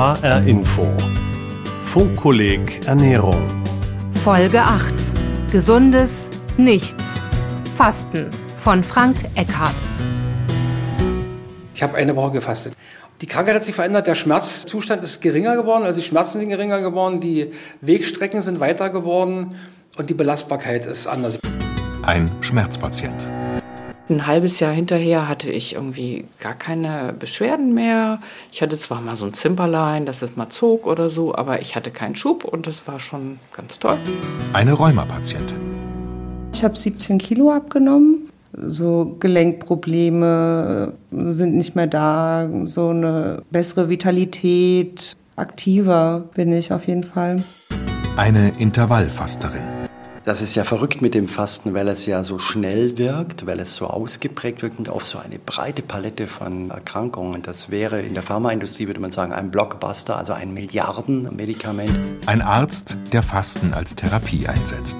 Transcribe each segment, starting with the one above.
HR Info. Funkkolleg Ernährung. Folge 8. Gesundes Nichts. Fasten von Frank Eckhardt. Ich habe eine Woche gefastet. Die Krankheit hat sich verändert, der Schmerzzustand ist geringer geworden, also die Schmerzen sind geringer geworden, die Wegstrecken sind weiter geworden und die Belastbarkeit ist anders. Ein Schmerzpatient. Ein halbes Jahr hinterher hatte ich irgendwie gar keine Beschwerden mehr. Ich hatte zwar mal so ein Zimperlein, dass es mal zog oder so, aber ich hatte keinen Schub und das war schon ganz toll. Eine Rheumapatientin. Ich habe 17 Kilo abgenommen. So Gelenkprobleme sind nicht mehr da. So eine bessere Vitalität, aktiver bin ich auf jeden Fall. Eine Intervallfasterin. Das ist ja verrückt mit dem Fasten, weil es ja so schnell wirkt, weil es so ausgeprägt wirkt und auf so eine breite Palette von Erkrankungen. Das wäre in der Pharmaindustrie, würde man sagen, ein Blockbuster, also ein Milliardenmedikament. Ein Arzt, der Fasten als Therapie einsetzt.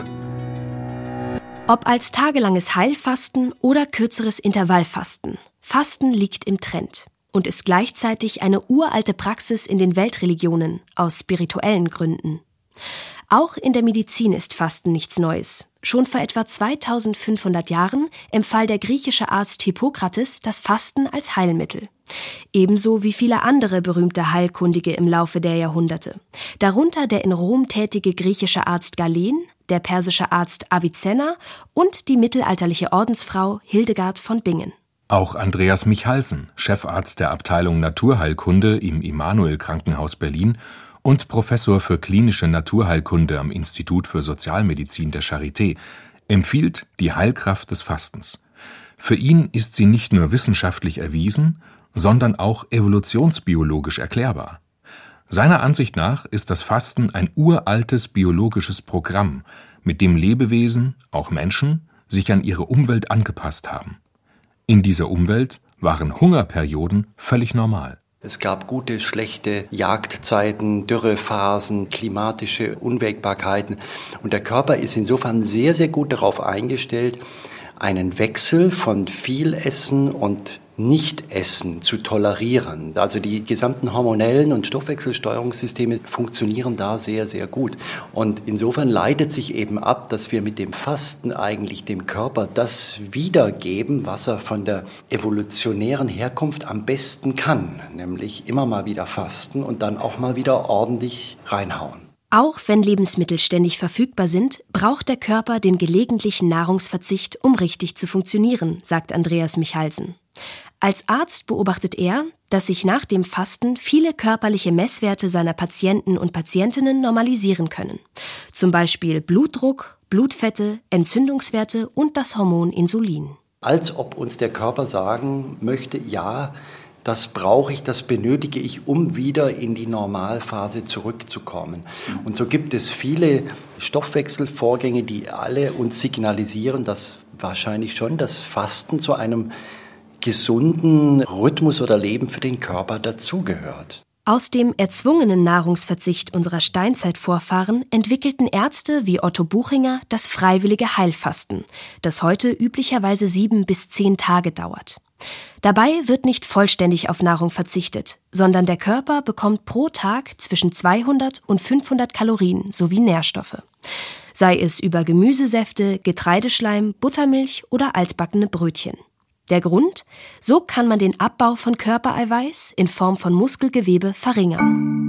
Ob als tagelanges Heilfasten oder kürzeres Intervallfasten, Fasten liegt im Trend und ist gleichzeitig eine uralte Praxis in den Weltreligionen aus spirituellen Gründen. Auch in der Medizin ist Fasten nichts Neues. Schon vor etwa 2500 Jahren empfahl der griechische Arzt Hippokrates das Fasten als Heilmittel. Ebenso wie viele andere berühmte Heilkundige im Laufe der Jahrhunderte. Darunter der in Rom tätige griechische Arzt Galen, der persische Arzt Avicenna und die mittelalterliche Ordensfrau Hildegard von Bingen. Auch Andreas Michalsen, Chefarzt der Abteilung Naturheilkunde im Immanuel Krankenhaus Berlin und Professor für klinische Naturheilkunde am Institut für Sozialmedizin der Charité, empfiehlt die Heilkraft des Fastens. Für ihn ist sie nicht nur wissenschaftlich erwiesen, sondern auch evolutionsbiologisch erklärbar. Seiner Ansicht nach ist das Fasten ein uraltes biologisches Programm, mit dem Lebewesen, auch Menschen, sich an ihre Umwelt angepasst haben. In dieser Umwelt waren Hungerperioden völlig normal. Es gab gute, schlechte Jagdzeiten, Dürrephasen, klimatische Unwägbarkeiten. Und der Körper ist insofern sehr, sehr gut darauf eingestellt, einen Wechsel von viel Essen und Nichtessen zu tolerieren. Also die gesamten hormonellen und Stoffwechselsteuerungssysteme funktionieren da sehr, sehr gut. Und insofern leitet sich eben ab, dass wir mit dem Fasten eigentlich dem Körper das wiedergeben, was er von der evolutionären Herkunft am besten kann, nämlich immer mal wieder fasten und dann auch mal wieder ordentlich reinhauen. Auch wenn Lebensmittel ständig verfügbar sind, braucht der Körper den gelegentlichen Nahrungsverzicht, um richtig zu funktionieren, sagt Andreas Michalsen. Als Arzt beobachtet er, dass sich nach dem Fasten viele körperliche Messwerte seiner Patienten und Patientinnen normalisieren können. Zum Beispiel Blutdruck, Blutfette, Entzündungswerte und das Hormon Insulin. Als ob uns der Körper sagen möchte, ja, das brauche ich, das benötige ich, um wieder in die Normalphase zurückzukommen. Und so gibt es viele Stoffwechselvorgänge, die alle uns signalisieren, dass wahrscheinlich schon das Fasten zu einem gesunden Rhythmus oder Leben für den Körper dazugehört. Aus dem erzwungenen Nahrungsverzicht unserer Steinzeitvorfahren entwickelten Ärzte wie Otto Buchinger das freiwillige Heilfasten, das heute üblicherweise sieben bis zehn Tage dauert. Dabei wird nicht vollständig auf Nahrung verzichtet, sondern der Körper bekommt pro Tag zwischen 200 und 500 Kalorien sowie Nährstoffe. Sei es über Gemüsesäfte, Getreideschleim, Buttermilch oder altbackene Brötchen. Der Grund? So kann man den Abbau von Körpereiweiß in Form von Muskelgewebe verringern.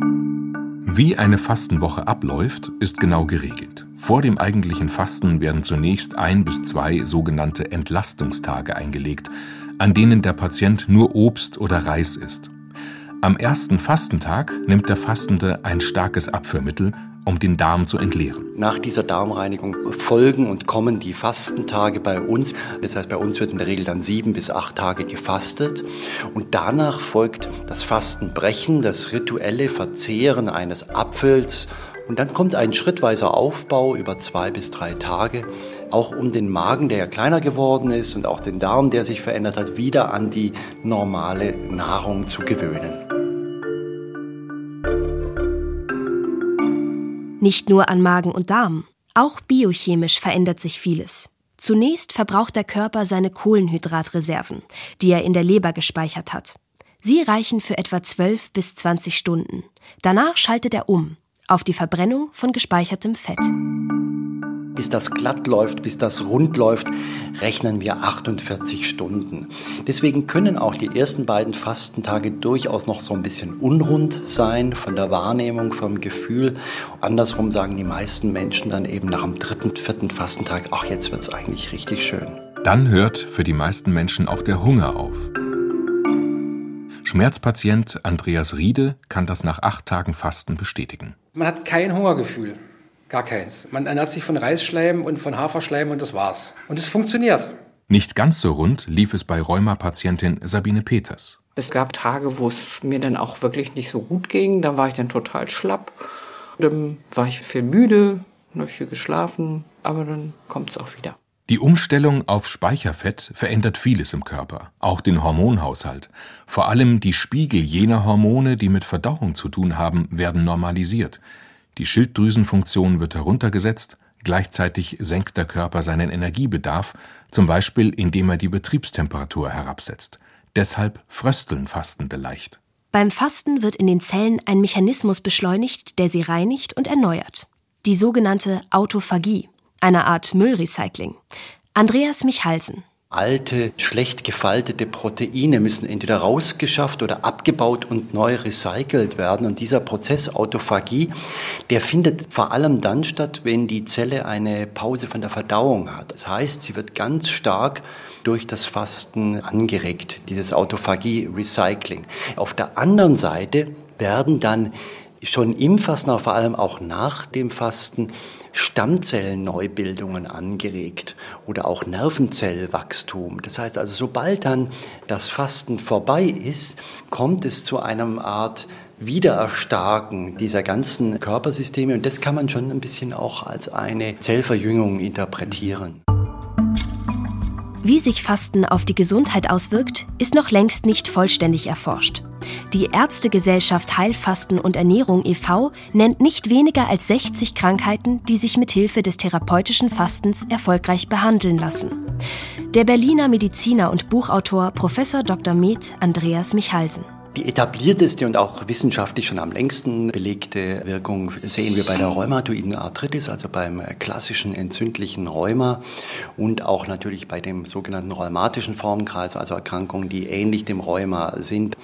Wie eine Fastenwoche abläuft, ist genau geregelt. Vor dem eigentlichen Fasten werden zunächst ein bis zwei sogenannte Entlastungstage eingelegt, an denen der Patient nur Obst oder Reis isst. Am ersten Fastentag nimmt der Fastende ein starkes Abführmittel, um den Darm zu entleeren. Nach dieser Darmreinigung folgen und kommen die Fastentage bei uns. Das heißt, bei uns wird in der Regel dann sieben bis acht Tage gefastet. Und danach folgt das Fastenbrechen, das rituelle Verzehren eines Apfels. Und dann kommt ein schrittweiser Aufbau über zwei bis drei Tage, auch um den Magen, der ja kleiner geworden ist, und auch den Darm, der sich verändert hat, wieder an die normale Nahrung zu gewöhnen. Nicht nur an Magen und Darm, auch biochemisch verändert sich vieles. Zunächst verbraucht der Körper seine Kohlenhydratreserven, die er in der Leber gespeichert hat. Sie reichen für etwa 12 bis 20 Stunden. Danach schaltet er um auf die Verbrennung von gespeichertem Fett. Bis das glatt läuft, bis das rund läuft, rechnen wir 48 Stunden. Deswegen können auch die ersten beiden Fastentage durchaus noch so ein bisschen unrund sein von der Wahrnehmung, vom Gefühl. Andersrum sagen die meisten Menschen dann eben nach dem dritten, vierten Fastentag, ach jetzt wird es eigentlich richtig schön. Dann hört für die meisten Menschen auch der Hunger auf. Schmerzpatient Andreas Riede kann das nach acht Tagen Fasten bestätigen. Man hat kein Hungergefühl. Gar keins. Man ernährt sich von Reisschleim und von Haferschleim und das war's. Und es funktioniert. Nicht ganz so rund lief es bei Rheuma-Patientin Sabine Peters. Es gab Tage, wo es mir dann auch wirklich nicht so gut ging. Da war ich dann total schlapp. Dann war ich viel müde, habe viel geschlafen, aber dann kommt es auch wieder. Die Umstellung auf Speicherfett verändert vieles im Körper, auch den Hormonhaushalt. Vor allem die Spiegel jener Hormone, die mit Verdauung zu tun haben, werden normalisiert. Die Schilddrüsenfunktion wird heruntergesetzt, gleichzeitig senkt der Körper seinen Energiebedarf, zum Beispiel indem er die Betriebstemperatur herabsetzt. Deshalb frösteln Fastende leicht. Beim Fasten wird in den Zellen ein Mechanismus beschleunigt, der sie reinigt und erneuert. Die sogenannte Autophagie, eine Art Müllrecycling. Andreas Michalsen, alte, schlecht gefaltete Proteine müssen entweder rausgeschafft oder abgebaut und neu recycelt werden. Und dieser Prozess Autophagie, der findet vor allem dann statt, wenn die Zelle eine Pause von der Verdauung hat. Das heißt, sie wird ganz stark durch das Fasten angeregt, dieses Autophagie-Recycling. Auf der anderen Seite werden dann schon im Fasten, aber vor allem auch nach dem Fasten Stammzellenneubildungen angeregt oder auch Nervenzellwachstum. Das heißt also, sobald dann das Fasten vorbei ist, kommt es zu einem Art Wiedererstarken dieser ganzen Körpersysteme und das kann man schon ein bisschen auch als eine Zellverjüngung interpretieren. Wie sich Fasten auf die Gesundheit auswirkt, ist noch längst nicht vollständig erforscht. Die Ärztegesellschaft Heilfasten und Ernährung e.V. nennt nicht weniger als 60 Krankheiten, die sich mit Hilfe des therapeutischen Fastens erfolgreich behandeln lassen. Der Berliner Mediziner und Buchautor Prof. Dr. Med Andreas Michalsen. Die etablierteste und auch wissenschaftlich schon am längsten belegte Wirkung sehen wir bei der rheumatoiden Arthritis, also beim klassischen entzündlichen Rheuma und auch natürlich bei dem sogenannten rheumatischen Formenkreis, also Erkrankungen, die ähnlich dem Rheuma sind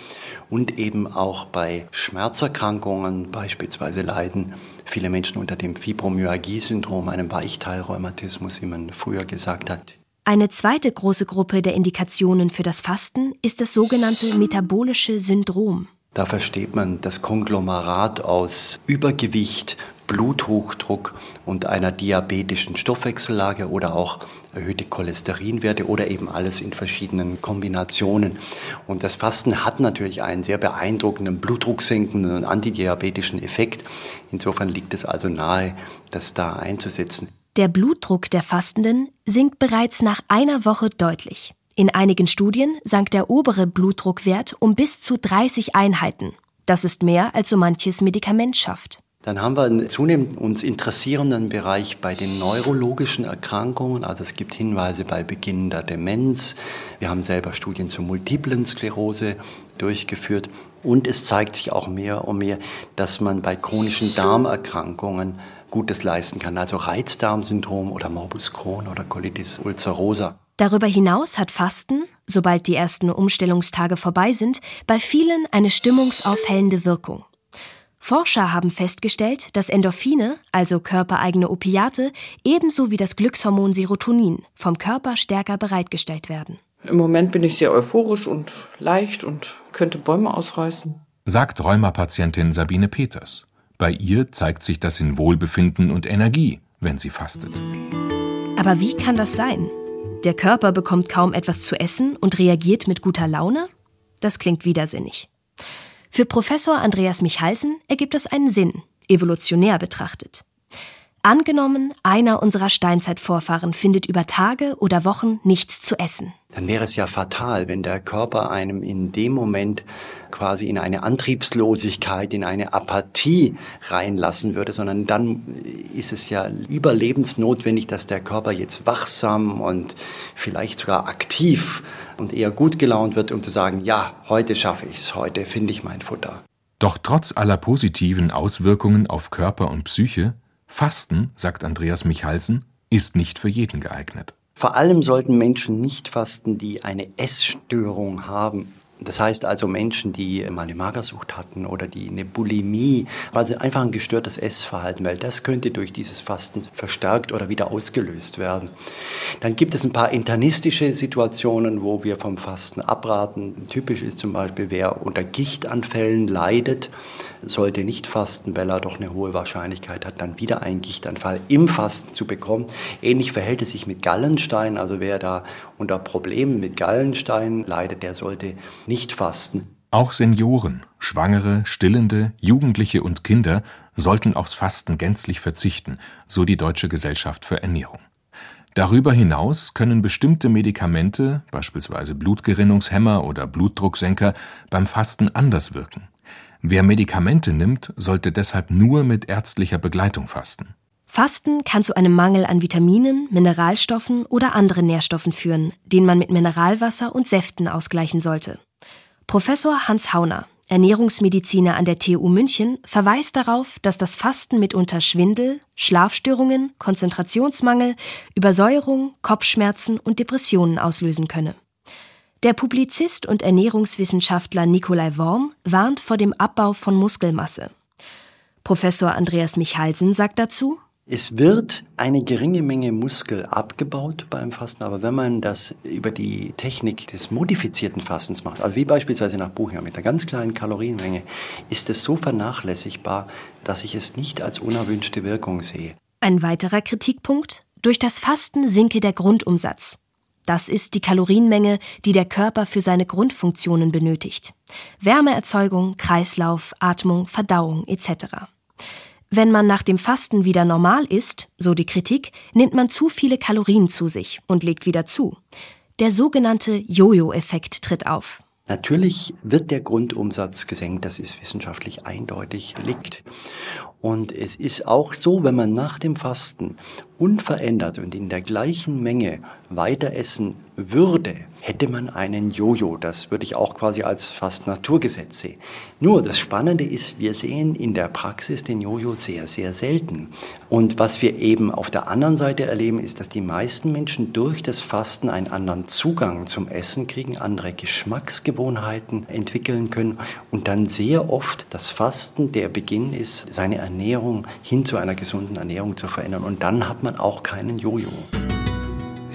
und eben auch bei Schmerzerkrankungen, beispielsweise leiden viele Menschen unter dem Fibromyalgie-Syndrom, einem Weichteilrheumatismus, wie man früher gesagt hat. Eine zweite große Gruppe der Indikationen für das Fasten ist das sogenannte metabolische Syndrom. Da versteht man das Konglomerat aus Übergewicht, Bluthochdruck und einer diabetischen Stoffwechsellage oder auch erhöhte Cholesterinwerte oder eben alles in verschiedenen Kombinationen. Und das Fasten hat natürlich einen sehr beeindruckenden blutdrucksenkenden und antidiabetischen Effekt. Insofern liegt es also nahe, das da einzusetzen. Der Blutdruck der Fastenden sinkt bereits nach einer Woche deutlich. In einigen Studien sank der obere Blutdruckwert um bis zu 30 Einheiten. Das ist mehr, als so manches Medikament schafft. Dann haben wir einen zunehmend uns interessierenden Bereich bei den neurologischen Erkrankungen. Also es gibt Hinweise bei Beginn der Demenz. Wir haben selber Studien zur multiplen Sklerose durchgeführt. Und es zeigt sich auch mehr und mehr, dass man bei chronischen Darmerkrankungen Gutes leisten kann, also Reizdarmsyndrom oder Morbus Crohn oder Colitis ulcerosa. Darüber hinaus hat Fasten, sobald die ersten Umstellungstage vorbei sind, bei vielen eine stimmungsaufhellende Wirkung. Forscher haben festgestellt, dass Endorphine, also körpereigene Opiate, ebenso wie das Glückshormon Serotonin vom Körper stärker bereitgestellt werden. Im Moment bin ich sehr euphorisch und leicht und könnte Bäume ausreißen. Sagt Rheumapatientin Sabine Peters. Bei ihr zeigt sich das in Wohlbefinden und Energie, wenn sie fastet. Aber wie kann das sein? Der Körper bekommt kaum etwas zu essen und reagiert mit guter Laune? Das klingt widersinnig. Für Professor Andreas Michalsen ergibt es einen Sinn, evolutionär betrachtet. Angenommen, einer unserer Steinzeitvorfahren findet über Tage oder Wochen nichts zu essen. Dann wäre es ja fatal, wenn der Körper einem in dem Moment quasi in eine Antriebslosigkeit, in eine Apathie reinlassen würde, sondern dann ist es ja überlebensnotwendig, dass der Körper jetzt wachsam und vielleicht sogar aktiv und eher gut gelaunt wird, um zu sagen, ja, heute schaffe ich es, heute finde ich mein Futter. Doch trotz aller positiven Auswirkungen auf Körper und Psyche Fasten, sagt Andreas Michalsen, ist nicht für jeden geeignet. Vor allem sollten Menschen nicht fasten, die eine Essstörung haben. Das heißt also Menschen, die mal eine Magersucht hatten oder die eine Bulimie, also einfach ein gestörtes Essverhalten, weil das könnte durch dieses Fasten verstärkt oder wieder ausgelöst werden. Dann gibt es ein paar internistische Situationen, wo wir vom Fasten abraten. Typisch ist zum Beispiel, wer unter Gichtanfällen leidet, sollte nicht fasten, weil er doch eine hohe Wahrscheinlichkeit hat, dann wieder einen Gichtanfall im Fasten zu bekommen. Ähnlich verhält es sich mit Gallenstein, also wer da unter Problemen mit Gallenstein leidet, der sollte nicht fasten. Auch Senioren, Schwangere, Stillende, Jugendliche und Kinder sollten aufs Fasten gänzlich verzichten, so die Deutsche Gesellschaft für Ernährung. Darüber hinaus können bestimmte Medikamente, beispielsweise Blutgerinnungshemmer oder Blutdrucksenker, beim Fasten anders wirken. Wer Medikamente nimmt, sollte deshalb nur mit ärztlicher Begleitung fasten. Fasten kann zu einem Mangel an Vitaminen, Mineralstoffen oder anderen Nährstoffen führen, den man mit Mineralwasser und Säften ausgleichen sollte. Professor Hans Hauner, Ernährungsmediziner an der TU München, verweist darauf, dass das Fasten mitunter Schwindel, Schlafstörungen, Konzentrationsmangel, Übersäuerung, Kopfschmerzen und Depressionen auslösen könne. Der Publizist und Ernährungswissenschaftler Nikolai Worm warnt vor dem Abbau von Muskelmasse. Professor Andreas Michalsen sagt dazu, es wird eine geringe Menge Muskel abgebaut beim Fasten, aber wenn man das über die Technik des modifizierten Fastens macht, also wie beispielsweise nach Buchinger mit einer ganz kleinen Kalorienmenge, ist es so vernachlässigbar, dass ich es nicht als unerwünschte Wirkung sehe. Ein weiterer Kritikpunkt? Durch das Fasten sinke der Grundumsatz. Das ist die Kalorienmenge, die der Körper für seine Grundfunktionen benötigt. Wärmeerzeugung, Kreislauf, Atmung, Verdauung etc. Wenn man nach dem Fasten wieder normal isst, so die Kritik, nimmt man zu viele Kalorien zu sich und legt wieder zu. Der sogenannte Jojo-Effekt tritt auf. Natürlich wird der Grundumsatz gesenkt, das ist wissenschaftlich eindeutig belegt. Und es ist auch so, wenn man nach dem Fasten unverändert und in der gleichen Menge weiter essen würde, hätte man einen Jojo. Das würde ich auch quasi als fast Naturgesetz sehen. Nur das Spannende ist, wir sehen in der Praxis den Jojo sehr, sehr selten. Und was wir eben auf der anderen Seite erleben, ist, dass die meisten Menschen durch das Fasten einen anderen Zugang zum Essen kriegen, andere Geschmacksgewohnheiten entwickeln können und dann sehr oft das Fasten der Beginn ist, seine Ernährung hin zu einer gesunden Ernährung zu verändern. Und dann hat man auch keinen Jojo.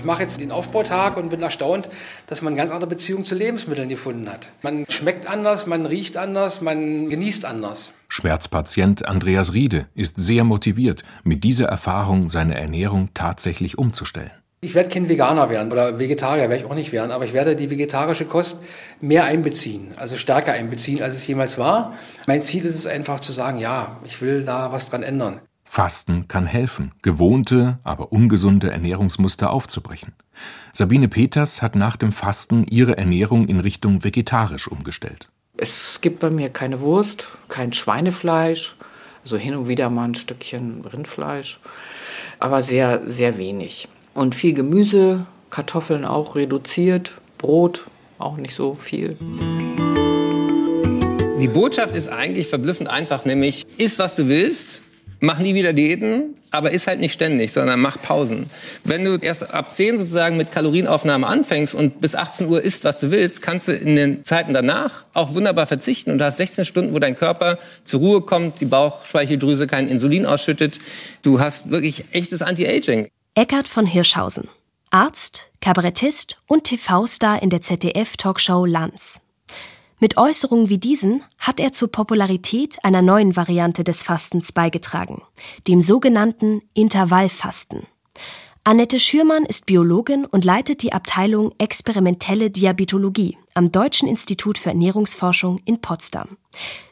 Ich mache jetzt den Aufbautag und bin erstaunt, dass man eine ganz andere Beziehung zu Lebensmitteln gefunden hat. Man schmeckt anders, man riecht anders, man genießt anders. Schmerzpatient Andreas Riede ist sehr motiviert, mit dieser Erfahrung seine Ernährung tatsächlich umzustellen. Ich werde kein Veganer werden oder Vegetarier werde ich auch nicht werden, aber ich werde die vegetarische Kost mehr einbeziehen, also stärker einbeziehen, als es jemals war. Mein Ziel ist es einfach zu sagen, ja, ich will da was dran ändern. Fasten kann helfen, gewohnte, aber ungesunde Ernährungsmuster aufzubrechen. Sabine Peters hat nach dem Fasten ihre Ernährung in Richtung vegetarisch umgestellt. Es gibt bei mir keine Wurst, kein Schweinefleisch, also hin und wieder mal ein Stückchen Rindfleisch, aber sehr, sehr wenig. Und viel Gemüse, Kartoffeln auch reduziert, Brot auch nicht so viel. Die Botschaft ist eigentlich verblüffend einfach, nämlich iss, was du willst, mach nie wieder Diäten, aber ist halt nicht ständig, sondern mach Pausen. Wenn du erst ab 10 sozusagen mit Kalorienaufnahme anfängst und bis 18 Uhr isst, was du willst, kannst du in den Zeiten danach auch wunderbar verzichten und du hast 16 Stunden, wo dein Körper zur Ruhe kommt, die Bauchspeicheldrüse kein Insulin ausschüttet. Du hast wirklich echtes Anti-Aging. Eckart von Hirschhausen. Arzt, Kabarettist und TV-Star in der ZDF-Talkshow Lanz. Mit Äußerungen wie diesen hat er zur Popularität einer neuen Variante des Fastens beigetragen, dem sogenannten Intervallfasten. Annette Schürmann ist Biologin und leitet die Abteilung Experimentelle Diabetologie am Deutschen Institut für Ernährungsforschung in Potsdam.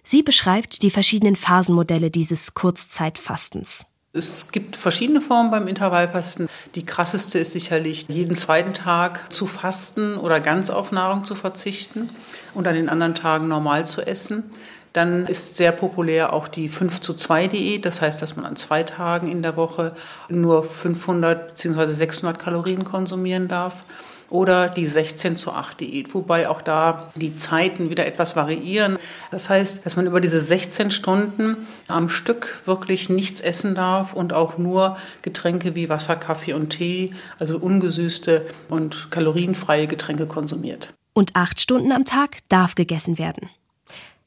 Sie beschreibt die verschiedenen Phasenmodelle dieses Kurzzeitfastens. Es gibt verschiedene Formen beim Intervallfasten. Die krasseste ist sicherlich, jeden zweiten Tag zu fasten oder ganz auf Nahrung zu verzichten und an den anderen Tagen normal zu essen. Dann ist sehr populär auch die 5 zu 2 Diät. Das heißt, dass man an zwei Tagen in der Woche nur 500 bzw. 600 Kalorien konsumieren darf oder die 16 zu 8 Diät, wobei auch da die Zeiten wieder etwas variieren. Das heißt, dass man über diese 16 Stunden am Stück wirklich nichts essen darf und auch nur Getränke wie Wasser, Kaffee und Tee, also ungesüßte und kalorienfreie Getränke konsumiert. Und acht Stunden am Tag darf gegessen werden.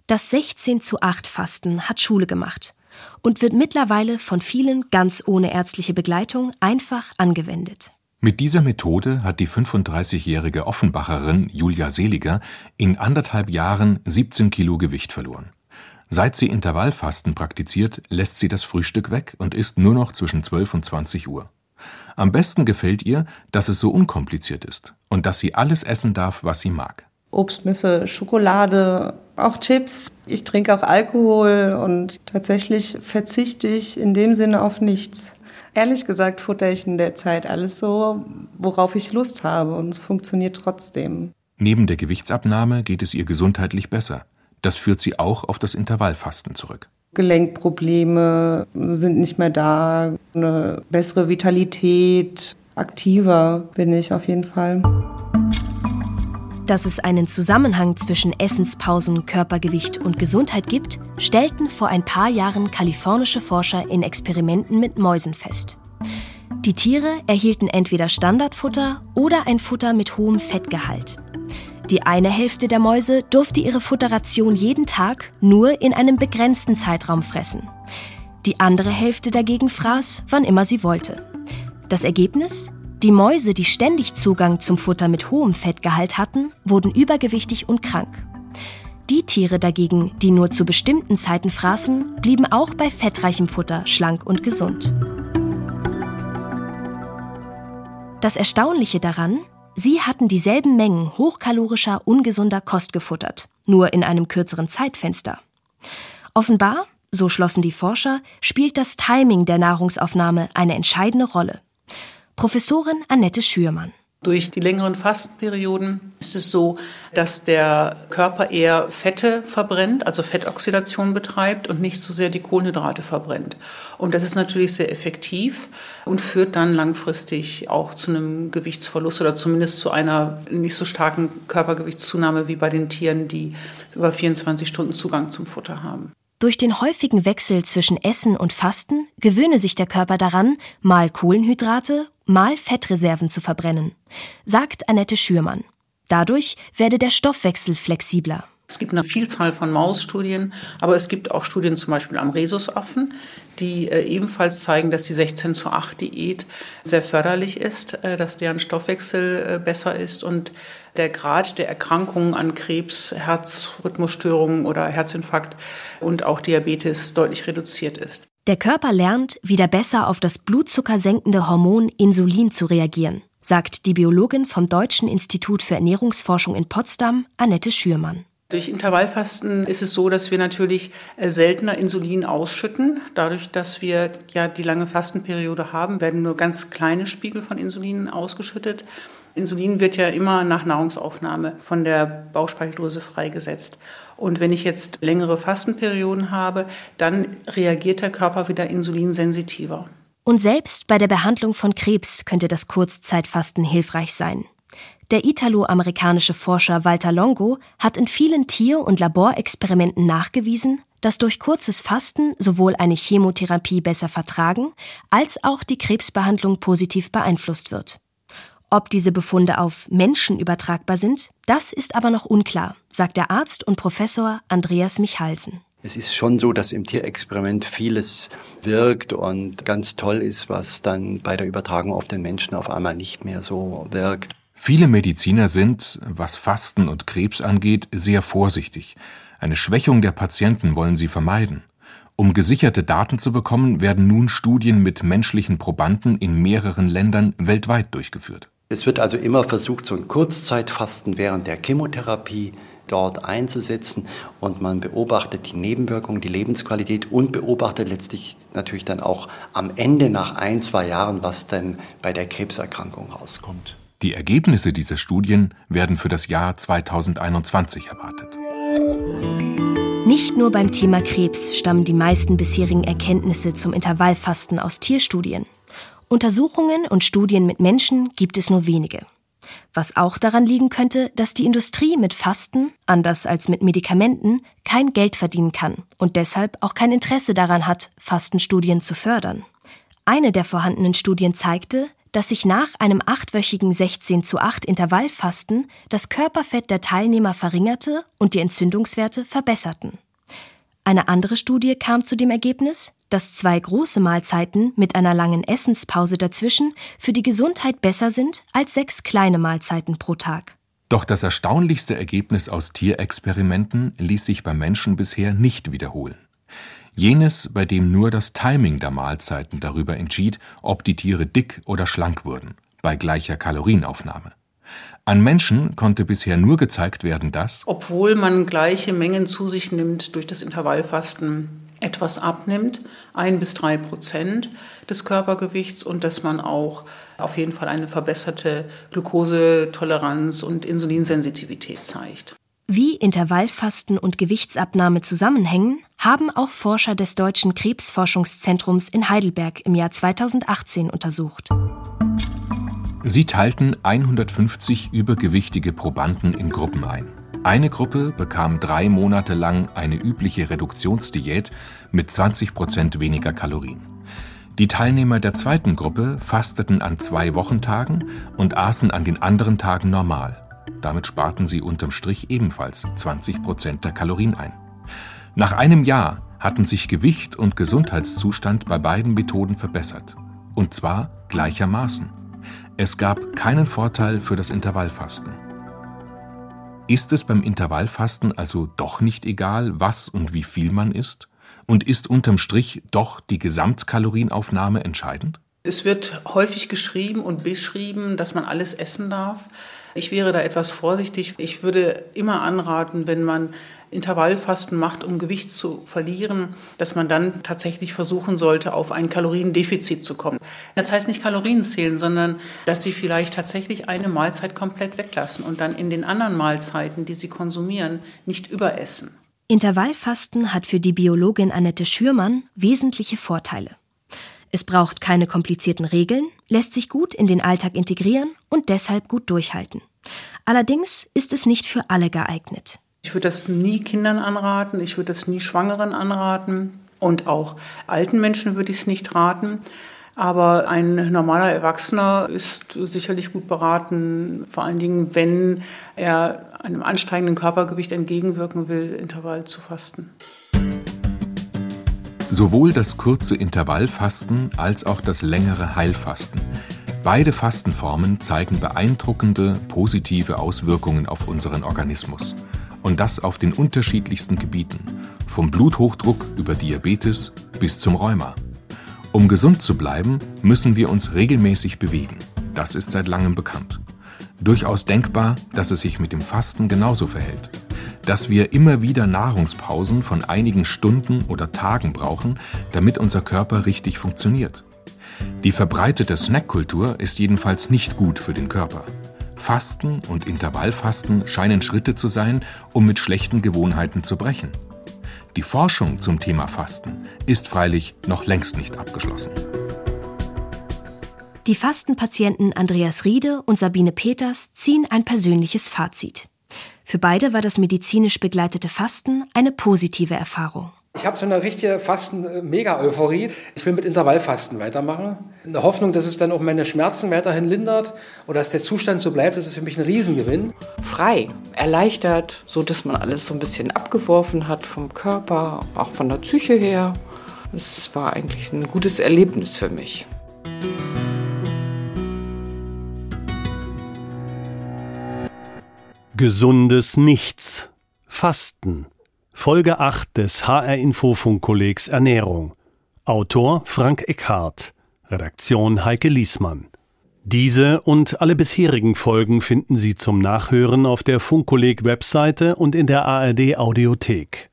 Das 16 zu 8 Fasten hat Schule gemacht und wird mittlerweile von vielen ganz ohne ärztliche Begleitung einfach angewendet. Mit dieser Methode hat die 35-jährige Offenbacherin Julia Seliger in anderthalb Jahren 17 Kilo Gewicht verloren. Seit sie Intervallfasten praktiziert, lässt sie das Frühstück weg und isst nur noch zwischen 12 und 20 Uhr. Am besten gefällt ihr, dass es so unkompliziert ist und dass sie alles essen darf, was sie mag. Obst, Nüsse, Schokolade, auch Chips. Ich trinke auch Alkohol und tatsächlich verzichte ich in dem Sinne auf nichts. Ehrlich gesagt futter ich in der Zeit alles so, worauf ich Lust habe und es funktioniert trotzdem. Neben der Gewichtsabnahme geht es ihr gesundheitlich besser. Das führt sie auch auf das Intervallfasten zurück. Gelenkprobleme sind nicht mehr da, eine bessere Vitalität, aktiver bin ich auf jeden Fall. Dass es einen Zusammenhang zwischen Essenspausen, Körpergewicht und Gesundheit gibt, stellten vor ein paar Jahren kalifornische Forscher in Experimenten mit Mäusen fest. Die Tiere erhielten entweder Standardfutter oder ein Futter mit hohem Fettgehalt. Die eine Hälfte der Mäuse durfte ihre Futterration jeden Tag nur in einem begrenzten Zeitraum fressen. Die andere Hälfte dagegen fraß, wann immer sie wollte. Das Ergebnis? Die Mäuse, die ständig Zugang zum Futter mit hohem Fettgehalt hatten, wurden übergewichtig und krank. Die Tiere dagegen, die nur zu bestimmten Zeiten fraßen, blieben auch bei fettreichem Futter schlank und gesund. Das Erstaunliche daran, sie hatten dieselben Mengen hochkalorischer, ungesunder Kost gefuttert, nur in einem kürzeren Zeitfenster. Offenbar, so schlossen die Forscher, spielt das Timing der Nahrungsaufnahme eine entscheidende Rolle. Professorin Annette Schürmann. Durch die längeren Fastenperioden ist es so, dass der Körper eher Fette verbrennt, also Fettoxidation betreibt und nicht so sehr die Kohlenhydrate verbrennt. Und das ist natürlich sehr effektiv und führt dann langfristig auch zu einem Gewichtsverlust oder zumindest zu einer nicht so starken Körpergewichtszunahme wie bei den Tieren, die über 24 Stunden Zugang zum Futter haben. Durch den häufigen Wechsel zwischen Essen und Fasten gewöhne sich der Körper daran, mal Kohlenhydrate, mal Fettreserven zu verbrennen, sagt Annette Schürmann. Dadurch werde der Stoffwechsel flexibler. Es gibt eine Vielzahl von Mausstudien, aber es gibt auch Studien zum Beispiel am Rhesusaffen, die äh, ebenfalls zeigen, dass die 16 zu 8 Diät sehr förderlich ist, äh, dass deren Stoffwechsel äh, besser ist und der Grad der Erkrankungen an Krebs, Herzrhythmusstörungen oder Herzinfarkt und auch Diabetes deutlich reduziert ist. Der Körper lernt, wieder besser auf das blutzuckersenkende Hormon Insulin zu reagieren, sagt die Biologin vom Deutschen Institut für Ernährungsforschung in Potsdam, Annette Schürmann. Durch Intervallfasten ist es so, dass wir natürlich äh, seltener Insulin ausschütten. Dadurch, dass wir ja die lange Fastenperiode haben, werden nur ganz kleine Spiegel von Insulin ausgeschüttet. Insulin wird ja immer nach Nahrungsaufnahme von der Bauchspeicheldrüse freigesetzt. Und wenn ich jetzt längere Fastenperioden habe, dann reagiert der Körper wieder insulinsensitiver. Und selbst bei der Behandlung von Krebs könnte das Kurzzeitfasten hilfreich sein. Der italo-amerikanische Forscher Walter Longo hat in vielen Tier- und Laborexperimenten nachgewiesen, dass durch kurzes Fasten sowohl eine Chemotherapie besser vertragen als auch die Krebsbehandlung positiv beeinflusst wird. Ob diese Befunde auf Menschen übertragbar sind, das ist aber noch unklar, sagt der Arzt und Professor Andreas Michalsen. Es ist schon so, dass im Tierexperiment vieles wirkt und ganz toll ist, was dann bei der Übertragung auf den Menschen auf einmal nicht mehr so wirkt. Viele Mediziner sind, was Fasten und Krebs angeht, sehr vorsichtig. Eine Schwächung der Patienten wollen sie vermeiden. Um gesicherte Daten zu bekommen, werden nun Studien mit menschlichen Probanden in mehreren Ländern weltweit durchgeführt. Es wird also immer versucht, so ein Kurzzeitfasten während der Chemotherapie dort einzusetzen und man beobachtet die Nebenwirkungen, die Lebensqualität und beobachtet letztlich natürlich dann auch am Ende nach ein, zwei Jahren, was denn bei der Krebserkrankung rauskommt. Die Ergebnisse dieser Studien werden für das Jahr 2021 erwartet. Nicht nur beim Thema Krebs stammen die meisten bisherigen Erkenntnisse zum Intervallfasten aus Tierstudien. Untersuchungen und Studien mit Menschen gibt es nur wenige. Was auch daran liegen könnte, dass die Industrie mit Fasten, anders als mit Medikamenten, kein Geld verdienen kann und deshalb auch kein Interesse daran hat, Fastenstudien zu fördern. Eine der vorhandenen Studien zeigte, dass sich nach einem achtwöchigen 16 zu 8 Intervallfasten das Körperfett der Teilnehmer verringerte und die Entzündungswerte verbesserten. Eine andere Studie kam zu dem Ergebnis, dass zwei große Mahlzeiten mit einer langen Essenspause dazwischen für die Gesundheit besser sind als sechs kleine Mahlzeiten pro Tag. Doch das erstaunlichste Ergebnis aus Tierexperimenten ließ sich beim Menschen bisher nicht wiederholen. Jenes, bei dem nur das Timing der Mahlzeiten darüber entschied, ob die Tiere dick oder schlank wurden, bei gleicher Kalorienaufnahme. An Menschen konnte bisher nur gezeigt werden, dass, obwohl man gleiche Mengen zu sich nimmt durch das Intervallfasten, etwas abnimmt, ein bis drei Prozent des Körpergewichts und dass man auch auf jeden Fall eine verbesserte Glukosetoleranz und Insulinsensitivität zeigt. Wie Intervallfasten und Gewichtsabnahme zusammenhängen, haben auch Forscher des Deutschen Krebsforschungszentrums in Heidelberg im Jahr 2018 untersucht. Sie teilten 150 übergewichtige Probanden in Gruppen ein. Eine Gruppe bekam drei Monate lang eine übliche Reduktionsdiät mit 20 Prozent weniger Kalorien. Die Teilnehmer der zweiten Gruppe fasteten an zwei Wochentagen und aßen an den anderen Tagen normal. Damit sparten sie unterm Strich ebenfalls 20 Prozent der Kalorien ein. Nach einem Jahr hatten sich Gewicht und Gesundheitszustand bei beiden Methoden verbessert. Und zwar gleichermaßen. Es gab keinen Vorteil für das Intervallfasten. Ist es beim Intervallfasten also doch nicht egal, was und wie viel man isst? Und ist unterm Strich doch die Gesamtkalorienaufnahme entscheidend? Es wird häufig geschrieben und beschrieben, dass man alles essen darf. Ich wäre da etwas vorsichtig. Ich würde immer anraten, wenn man Intervallfasten macht, um Gewicht zu verlieren, dass man dann tatsächlich versuchen sollte, auf ein Kaloriendefizit zu kommen. Das heißt nicht Kalorien zählen, sondern dass Sie vielleicht tatsächlich eine Mahlzeit komplett weglassen und dann in den anderen Mahlzeiten, die Sie konsumieren, nicht überessen. Intervallfasten hat für die Biologin Annette Schürmann wesentliche Vorteile. Es braucht keine komplizierten Regeln, lässt sich gut in den Alltag integrieren und deshalb gut durchhalten. Allerdings ist es nicht für alle geeignet. Ich würde das nie Kindern anraten, ich würde das nie Schwangeren anraten und auch alten Menschen würde ich es nicht raten. Aber ein normaler Erwachsener ist sicherlich gut beraten, vor allen Dingen, wenn er einem ansteigenden Körpergewicht entgegenwirken will, Intervall zu fasten. Sowohl das kurze Intervallfasten als auch das längere Heilfasten. Beide Fastenformen zeigen beeindruckende positive Auswirkungen auf unseren Organismus. Und das auf den unterschiedlichsten Gebieten, vom Bluthochdruck über Diabetes bis zum Rheuma. Um gesund zu bleiben, müssen wir uns regelmäßig bewegen. Das ist seit langem bekannt. Durchaus denkbar, dass es sich mit dem Fasten genauso verhält. Dass wir immer wieder Nahrungspausen von einigen Stunden oder Tagen brauchen, damit unser Körper richtig funktioniert. Die verbreitete Snackkultur ist jedenfalls nicht gut für den Körper. Fasten und Intervallfasten scheinen Schritte zu sein, um mit schlechten Gewohnheiten zu brechen. Die Forschung zum Thema Fasten ist freilich noch längst nicht abgeschlossen. Die Fastenpatienten Andreas Riede und Sabine Peters ziehen ein persönliches Fazit. Für beide war das medizinisch begleitete Fasten eine positive Erfahrung. Ich habe so eine richtige Fasten-Mega-Euphorie. Ich will mit Intervallfasten weitermachen. In der Hoffnung, dass es dann auch meine Schmerzen weiterhin lindert oder dass der Zustand so bleibt, das ist für mich ein Riesengewinn. Frei, erleichtert, so dass man alles so ein bisschen abgeworfen hat vom Körper, auch von der Psyche her. Es war eigentlich ein gutes Erlebnis für mich. Gesundes Nichts. Fasten. Folge 8 des HR Infofunkkollegs Ernährung. Autor Frank Eckhardt. Redaktion Heike Liesmann. Diese und alle bisherigen Folgen finden Sie zum Nachhören auf der Funkkolleg Webseite und in der ARD Audiothek.